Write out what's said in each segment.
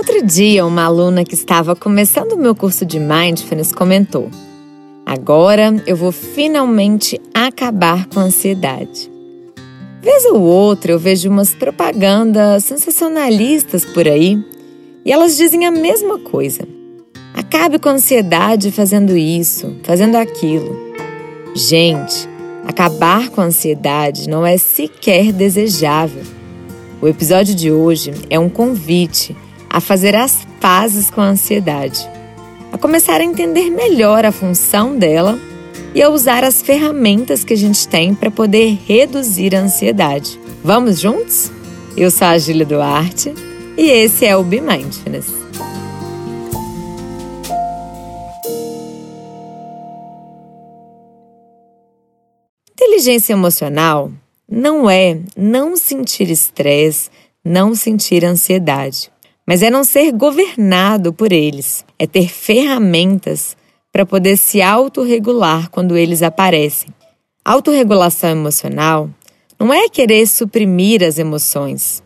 Outro dia, uma aluna que estava começando o meu curso de Mindfulness comentou: Agora eu vou finalmente acabar com a ansiedade. Vez ou outra eu vejo umas propagandas sensacionalistas por aí e elas dizem a mesma coisa. Acabe com a ansiedade fazendo isso, fazendo aquilo. Gente, acabar com a ansiedade não é sequer desejável. O episódio de hoje é um convite a fazer as pazes com a ansiedade, a começar a entender melhor a função dela e a usar as ferramentas que a gente tem para poder reduzir a ansiedade. Vamos juntos? Eu sou a Gília Duarte e esse é o Be Mindfulness. Inteligência emocional não é não sentir estresse, não sentir ansiedade mas é não ser governado por eles, é ter ferramentas para poder se autorregular quando eles aparecem. Autorregulação emocional não é querer suprimir as emoções.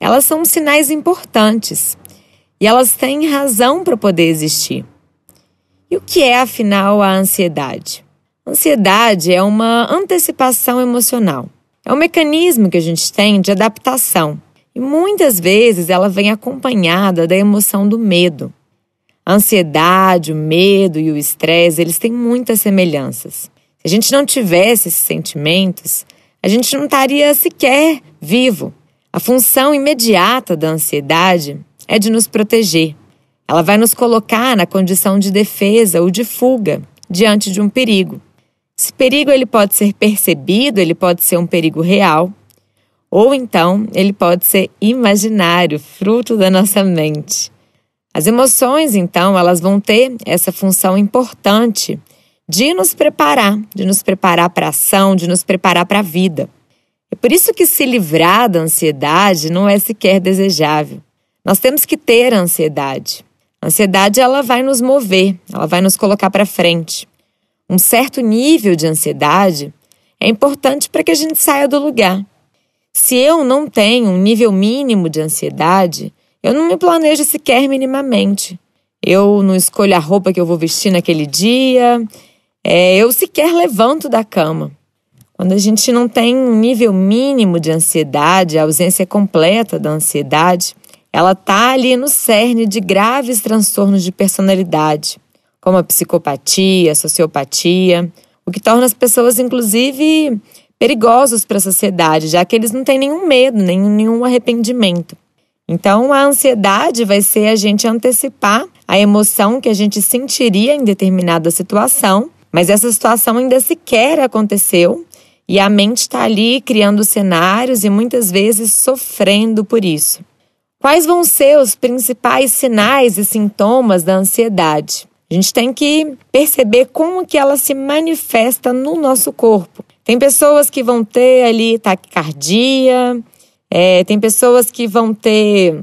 Elas são sinais importantes e elas têm razão para poder existir. E o que é, afinal, a ansiedade? ansiedade é uma antecipação emocional. É um mecanismo que a gente tem de adaptação e muitas vezes ela vem acompanhada da emoção do medo. A ansiedade, o medo e o estresse, eles têm muitas semelhanças. Se a gente não tivesse esses sentimentos, a gente não estaria sequer vivo. A função imediata da ansiedade é de nos proteger. Ela vai nos colocar na condição de defesa ou de fuga diante de um perigo. Esse perigo ele pode ser percebido, ele pode ser um perigo real, ou então, ele pode ser imaginário, fruto da nossa mente. As emoções, então, elas vão ter essa função importante de nos preparar, de nos preparar para a ação, de nos preparar para a vida. É por isso que se livrar da ansiedade não é sequer desejável. Nós temos que ter a ansiedade. A ansiedade ela vai nos mover, ela vai nos colocar para frente. Um certo nível de ansiedade é importante para que a gente saia do lugar. Se eu não tenho um nível mínimo de ansiedade, eu não me planejo sequer minimamente. Eu não escolho a roupa que eu vou vestir naquele dia, é, eu sequer levanto da cama. Quando a gente não tem um nível mínimo de ansiedade, a ausência completa da ansiedade, ela está ali no cerne de graves transtornos de personalidade, como a psicopatia, a sociopatia, o que torna as pessoas, inclusive, perigosos para a sociedade, já que eles não têm nenhum medo, nem nenhum arrependimento. Então, a ansiedade vai ser a gente antecipar a emoção que a gente sentiria em determinada situação, mas essa situação ainda sequer aconteceu e a mente está ali criando cenários e muitas vezes sofrendo por isso. Quais vão ser os principais sinais e sintomas da ansiedade? A gente tem que perceber como que ela se manifesta no nosso corpo. Tem pessoas que vão ter ali taquicardia, é, tem pessoas que vão ter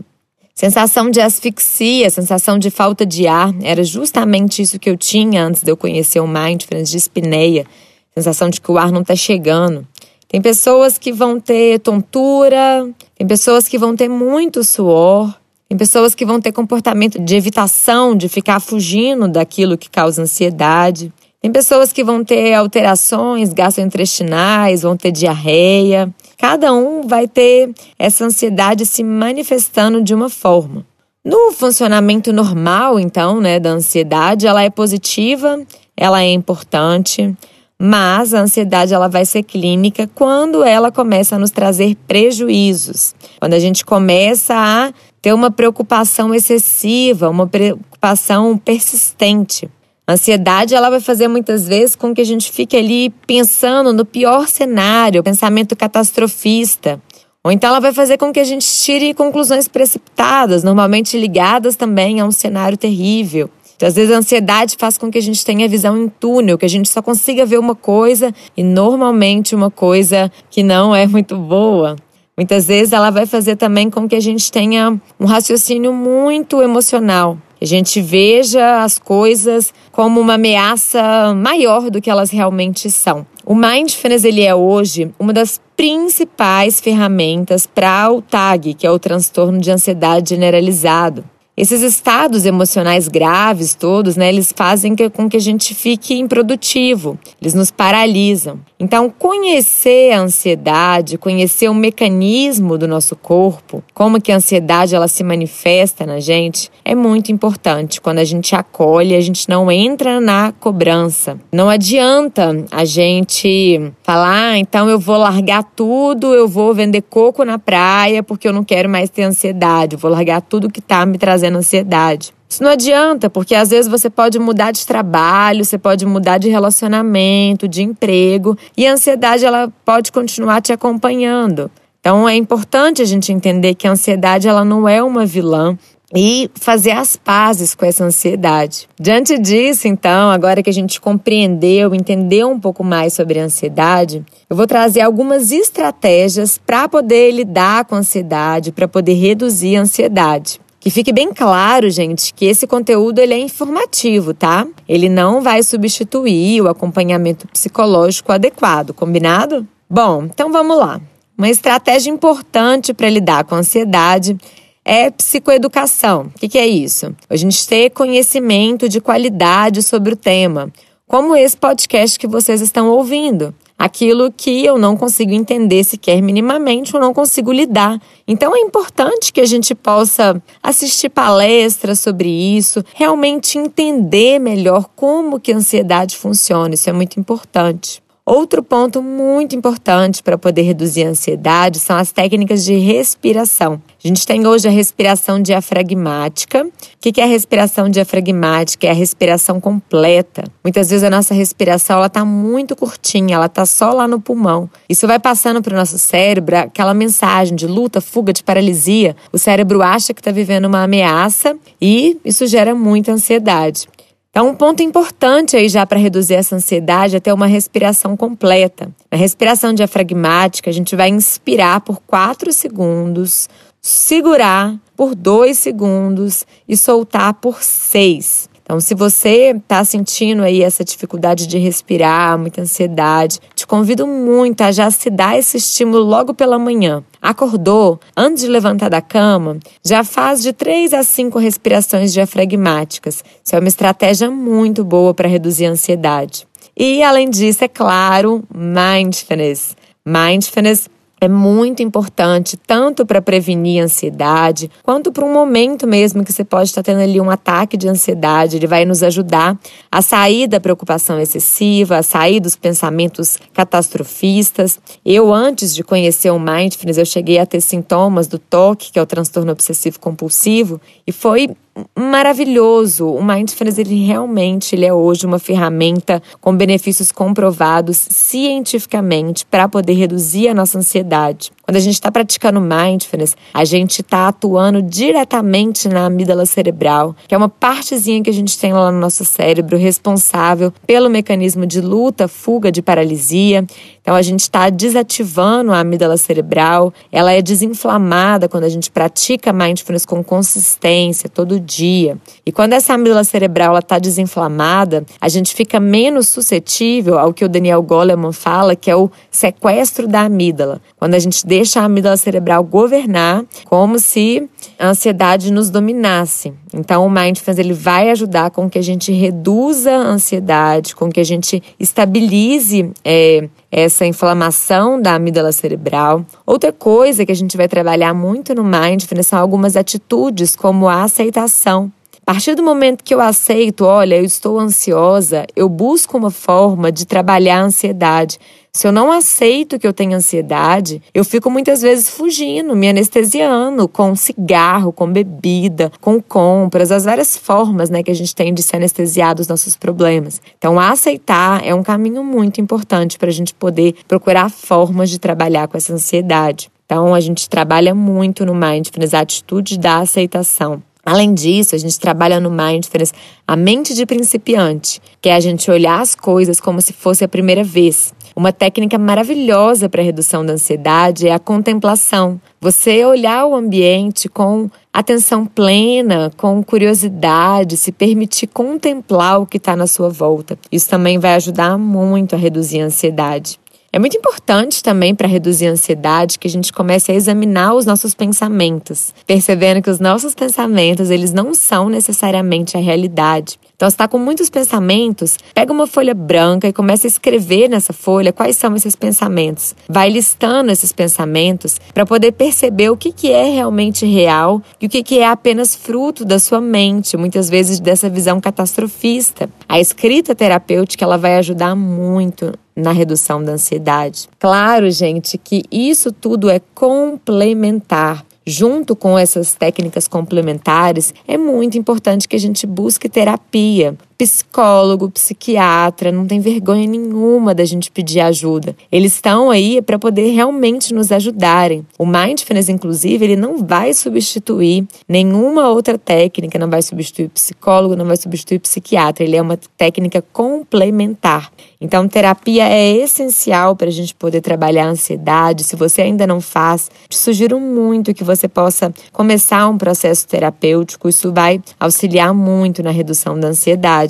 sensação de asfixia, sensação de falta de ar. Era justamente isso que eu tinha antes de eu conhecer o Mindfulness, de espineia, sensação de que o ar não está chegando. Tem pessoas que vão ter tontura, tem pessoas que vão ter muito suor, tem pessoas que vão ter comportamento de evitação, de ficar fugindo daquilo que causa ansiedade. Tem pessoas que vão ter alterações gastrointestinais, vão ter diarreia. Cada um vai ter essa ansiedade se manifestando de uma forma. No funcionamento normal, então, né, da ansiedade, ela é positiva, ela é importante, mas a ansiedade ela vai ser clínica quando ela começa a nos trazer prejuízos. Quando a gente começa a ter uma preocupação excessiva, uma preocupação persistente. A ansiedade ela vai fazer muitas vezes com que a gente fique ali pensando no pior cenário, pensamento catastrofista. Ou então ela vai fazer com que a gente tire conclusões precipitadas, normalmente ligadas também a um cenário terrível. Então, às vezes a ansiedade faz com que a gente tenha visão em túnel, que a gente só consiga ver uma coisa e normalmente uma coisa que não é muito boa. Muitas vezes ela vai fazer também com que a gente tenha um raciocínio muito emocional a gente veja as coisas como uma ameaça maior do que elas realmente são. O Mindfulness ele é hoje uma das principais ferramentas para o TAG, que é o transtorno de ansiedade generalizado. Esses estados emocionais graves todos, né, eles fazem com que a gente fique improdutivo, eles nos paralisam. Então, conhecer a ansiedade, conhecer o mecanismo do nosso corpo, como que a ansiedade ela se manifesta na gente, é muito importante. Quando a gente acolhe, a gente não entra na cobrança. Não adianta a gente falar, ah, então eu vou largar tudo, eu vou vender coco na praia porque eu não quero mais ter ansiedade, eu vou largar tudo que tá me trazendo trazendo ansiedade. Isso não adianta, porque às vezes você pode mudar de trabalho, você pode mudar de relacionamento, de emprego, e a ansiedade ela pode continuar te acompanhando. Então é importante a gente entender que a ansiedade ela não é uma vilã, e fazer as pazes com essa ansiedade. Diante disso, então, agora que a gente compreendeu, entendeu um pouco mais sobre a ansiedade, eu vou trazer algumas estratégias para poder lidar com a ansiedade, para poder reduzir a ansiedade. Que fique bem claro, gente, que esse conteúdo ele é informativo, tá? Ele não vai substituir o acompanhamento psicológico adequado, combinado? Bom, então vamos lá. Uma estratégia importante para lidar com a ansiedade é psicoeducação. O que, que é isso? A gente ter conhecimento de qualidade sobre o tema, como esse podcast que vocês estão ouvindo aquilo que eu não consigo entender sequer minimamente ou não consigo lidar. Então é importante que a gente possa assistir palestras sobre isso, realmente entender melhor como que a ansiedade funciona. Isso é muito importante. Outro ponto muito importante para poder reduzir a ansiedade são as técnicas de respiração. A gente tem hoje a respiração diafragmática. O que é a respiração diafragmática? É a respiração completa. Muitas vezes a nossa respiração ela está muito curtinha, ela está só lá no pulmão. Isso vai passando para o nosso cérebro aquela mensagem de luta, fuga, de paralisia. O cérebro acha que está vivendo uma ameaça e isso gera muita ansiedade. Então, um ponto importante aí já para reduzir essa ansiedade é ter uma respiração completa. Na respiração diafragmática, a gente vai inspirar por 4 segundos, segurar por 2 segundos e soltar por 6. Então, se você está sentindo aí essa dificuldade de respirar, muita ansiedade, te convido muito a já se dar esse estímulo logo pela manhã. Acordou, antes de levantar da cama, já faz de 3 a 5 respirações diafragmáticas. Isso é uma estratégia muito boa para reduzir a ansiedade. E além disso, é claro, mindfulness. Mindfulness é muito importante, tanto para prevenir a ansiedade, quanto para um momento mesmo que você pode estar tendo ali um ataque de ansiedade. Ele vai nos ajudar a sair da preocupação excessiva, a sair dos pensamentos catastrofistas. Eu, antes de conhecer o Mindfulness, eu cheguei a ter sintomas do TOC, que é o transtorno obsessivo compulsivo, e foi maravilhoso. O Mindfulness ele realmente ele é hoje uma ferramenta com benefícios comprovados cientificamente para poder reduzir a nossa ansiedade. Quando a gente está praticando mindfulness, a gente está atuando diretamente na amígdala cerebral, que é uma partezinha que a gente tem lá no nosso cérebro responsável pelo mecanismo de luta, fuga, de paralisia. Então a gente está desativando a amígdala cerebral, ela é desinflamada quando a gente pratica mindfulness com consistência todo dia. E quando essa amígdala cerebral está desinflamada, a gente fica menos suscetível ao que o Daniel Goleman fala, que é o sequestro da amígdala. Quando a gente deixa a amígdala cerebral governar, como se a ansiedade nos dominasse. Então, o Mindfulness ele vai ajudar com que a gente reduza a ansiedade, com que a gente estabilize é, essa inflamação da amígdala cerebral. Outra coisa que a gente vai trabalhar muito no Mindfulness são algumas atitudes, como a aceitação. A partir do momento que eu aceito, olha, eu estou ansiosa, eu busco uma forma de trabalhar a ansiedade. Se eu não aceito que eu tenho ansiedade, eu fico muitas vezes fugindo, me anestesiando com cigarro, com bebida, com compras, as várias formas né, que a gente tem de se anestesiar dos nossos problemas. Então, aceitar é um caminho muito importante para a gente poder procurar formas de trabalhar com essa ansiedade. Então, a gente trabalha muito no Mindfulness, a atitude da aceitação. Além disso, a gente trabalha no Mindfulness a mente de principiante, que é a gente olhar as coisas como se fosse a primeira vez. Uma técnica maravilhosa para redução da ansiedade é a contemplação. Você olhar o ambiente com atenção plena, com curiosidade, se permitir contemplar o que está na sua volta. Isso também vai ajudar muito a reduzir a ansiedade. É muito importante também para reduzir a ansiedade que a gente comece a examinar os nossos pensamentos, percebendo que os nossos pensamentos, eles não são necessariamente a realidade. Então, se está com muitos pensamentos, pega uma folha branca e começa a escrever nessa folha quais são esses pensamentos. Vai listando esses pensamentos para poder perceber o que, que é realmente real e o que, que é apenas fruto da sua mente, muitas vezes dessa visão catastrofista. A escrita terapêutica ela vai ajudar muito na redução da ansiedade. Claro, gente, que isso tudo é complementar junto com essas técnicas complementares, é muito importante que a gente busque terapia. Psicólogo, psiquiatra, não tem vergonha nenhuma da gente pedir ajuda. Eles estão aí para poder realmente nos ajudarem. O mindfulness, inclusive, ele não vai substituir nenhuma outra técnica, não vai substituir psicólogo, não vai substituir psiquiatra. Ele é uma técnica complementar. Então, terapia é essencial para a gente poder trabalhar a ansiedade. Se você ainda não faz, te sugiro muito que você possa começar um processo terapêutico. Isso vai auxiliar muito na redução da ansiedade.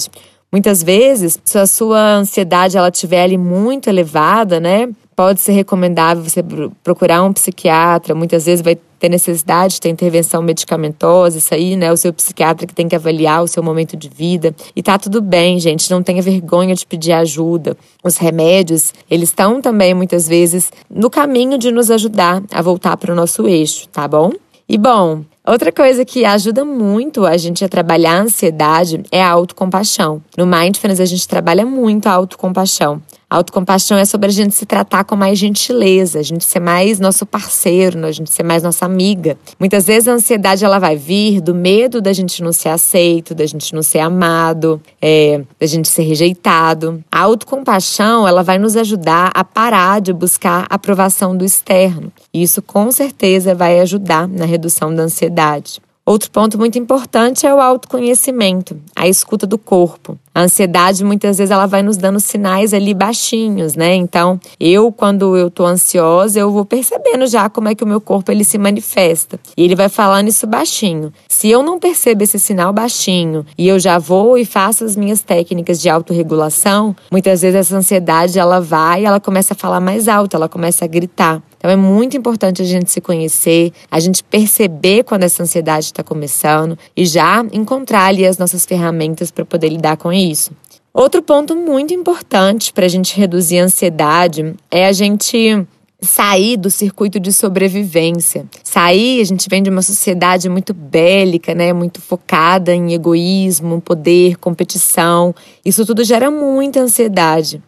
Muitas vezes, se a sua ansiedade ela estiver ali muito elevada, né? Pode ser recomendável você procurar um psiquiatra. Muitas vezes vai ter necessidade de ter intervenção medicamentosa, isso aí, né? O seu psiquiatra que tem que avaliar o seu momento de vida. E tá tudo bem, gente, não tenha vergonha de pedir ajuda. Os remédios, eles estão também muitas vezes no caminho de nos ajudar a voltar para o nosso eixo, tá bom? E bom, Outra coisa que ajuda muito a gente a trabalhar a ansiedade é a autocompaixão. No Mindfulness, a gente trabalha muito a autocompaixão. Autocompaixão é sobre a gente se tratar com mais gentileza, a gente ser mais nosso parceiro, a gente ser mais nossa amiga. Muitas vezes a ansiedade ela vai vir do medo da gente não ser aceito, da gente não ser amado, é, da gente ser rejeitado. A autocompaixão ela vai nos ajudar a parar de buscar aprovação do externo. E isso com certeza vai ajudar na redução da ansiedade. Outro ponto muito importante é o autoconhecimento, a escuta do corpo. A ansiedade muitas vezes ela vai nos dando sinais ali baixinhos, né? Então, eu quando eu tô ansiosa, eu vou percebendo já como é que o meu corpo ele se manifesta. E ele vai falando isso baixinho. Se eu não percebo esse sinal baixinho e eu já vou e faço as minhas técnicas de autorregulação, muitas vezes essa ansiedade ela vai, ela começa a falar mais alto, ela começa a gritar. Então é muito importante a gente se conhecer, a gente perceber quando essa ansiedade está começando e já encontrar ali as nossas ferramentas para poder lidar com isso. Outro ponto muito importante para a gente reduzir a ansiedade é a gente sair do circuito de sobrevivência. Sair, a gente vem de uma sociedade muito bélica, né, muito focada em egoísmo, poder, competição. Isso tudo gera muita ansiedade.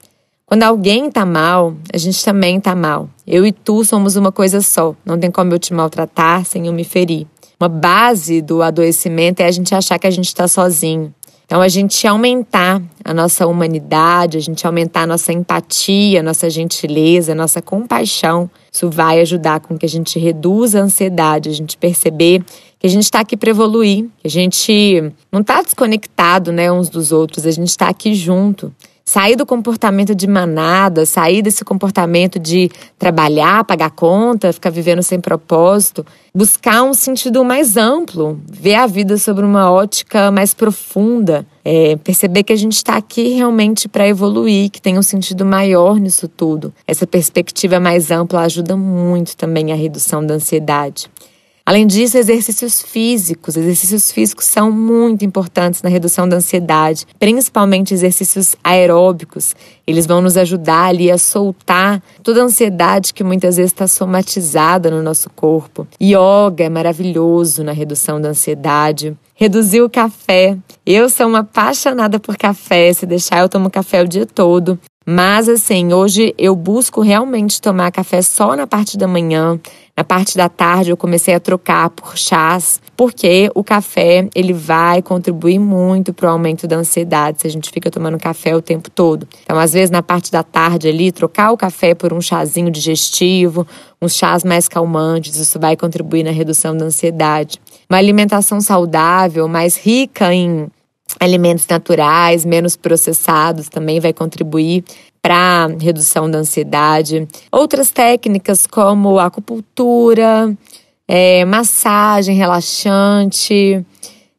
Quando alguém tá mal, a gente também tá mal. Eu e tu somos uma coisa só. Não tem como eu te maltratar sem eu me ferir. Uma base do adoecimento é a gente achar que a gente está sozinho. Então, a gente aumentar a nossa humanidade, a gente aumentar a nossa empatia, a nossa gentileza, a nossa compaixão, isso vai ajudar com que a gente reduza a ansiedade, a gente perceber que a gente está aqui para evoluir, que a gente não está desconectado né, uns dos outros, a gente está aqui junto sair do comportamento de manada, sair desse comportamento de trabalhar, pagar conta, ficar vivendo sem propósito, buscar um sentido mais amplo, ver a vida sobre uma ótica mais profunda, é, perceber que a gente está aqui realmente para evoluir, que tem um sentido maior nisso tudo. Essa perspectiva mais ampla ajuda muito também a redução da ansiedade. Além disso, exercícios físicos. Exercícios físicos são muito importantes na redução da ansiedade, principalmente exercícios aeróbicos. Eles vão nos ajudar ali a soltar toda a ansiedade que muitas vezes está somatizada no nosso corpo. Yoga é maravilhoso na redução da ansiedade reduzir o café. Eu sou uma apaixonada por café, se deixar eu tomo café o dia todo. Mas assim, hoje eu busco realmente tomar café só na parte da manhã. Na parte da tarde eu comecei a trocar por chás, porque o café ele vai contribuir muito para o aumento da ansiedade se a gente fica tomando café o tempo todo. Então, às vezes na parte da tarde ali, trocar o café por um chazinho digestivo, uns chás mais calmantes, isso vai contribuir na redução da ansiedade. Uma alimentação saudável, mais rica em alimentos naturais, menos processados, também vai contribuir para redução da ansiedade. Outras técnicas como acupuntura, é, massagem relaxante,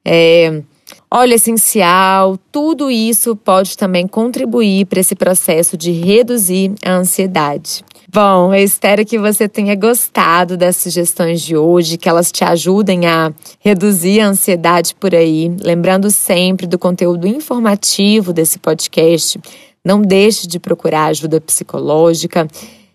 é, óleo essencial, tudo isso pode também contribuir para esse processo de reduzir a ansiedade. Bom, eu espero que você tenha gostado das sugestões de hoje, que elas te ajudem a reduzir a ansiedade por aí. Lembrando sempre do conteúdo informativo desse podcast. Não deixe de procurar ajuda psicológica.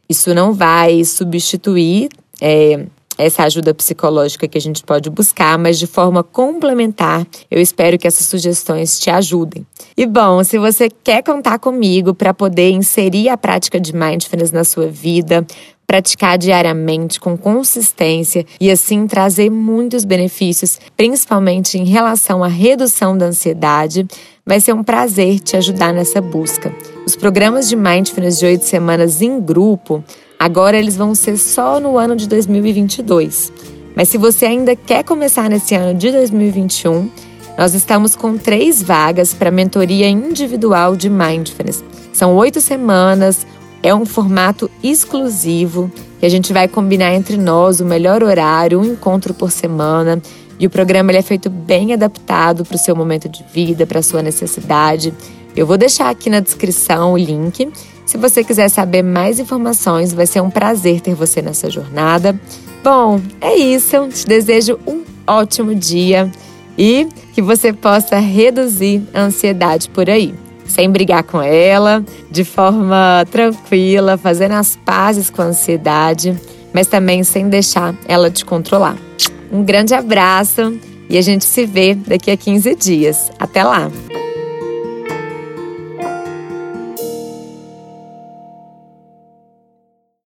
Isso não vai substituir é, essa ajuda psicológica que a gente pode buscar, mas de forma complementar. Eu espero que essas sugestões te ajudem. E bom, se você quer contar comigo para poder inserir a prática de mindfulness na sua vida, praticar diariamente com consistência e assim trazer muitos benefícios, principalmente em relação à redução da ansiedade, vai ser um prazer te ajudar nessa busca. Os programas de mindfulness de oito semanas em grupo Agora eles vão ser só no ano de 2022. Mas se você ainda quer começar nesse ano de 2021, nós estamos com três vagas para mentoria individual de Mindfulness. São oito semanas, é um formato exclusivo que a gente vai combinar entre nós o melhor horário, um encontro por semana. E o programa ele é feito bem adaptado para o seu momento de vida, para a sua necessidade. Eu vou deixar aqui na descrição o link se você quiser saber mais informações, vai ser um prazer ter você nessa jornada. Bom, é isso. Te desejo um ótimo dia e que você possa reduzir a ansiedade por aí. Sem brigar com ela, de forma tranquila, fazendo as pazes com a ansiedade, mas também sem deixar ela te controlar. Um grande abraço e a gente se vê daqui a 15 dias. Até lá!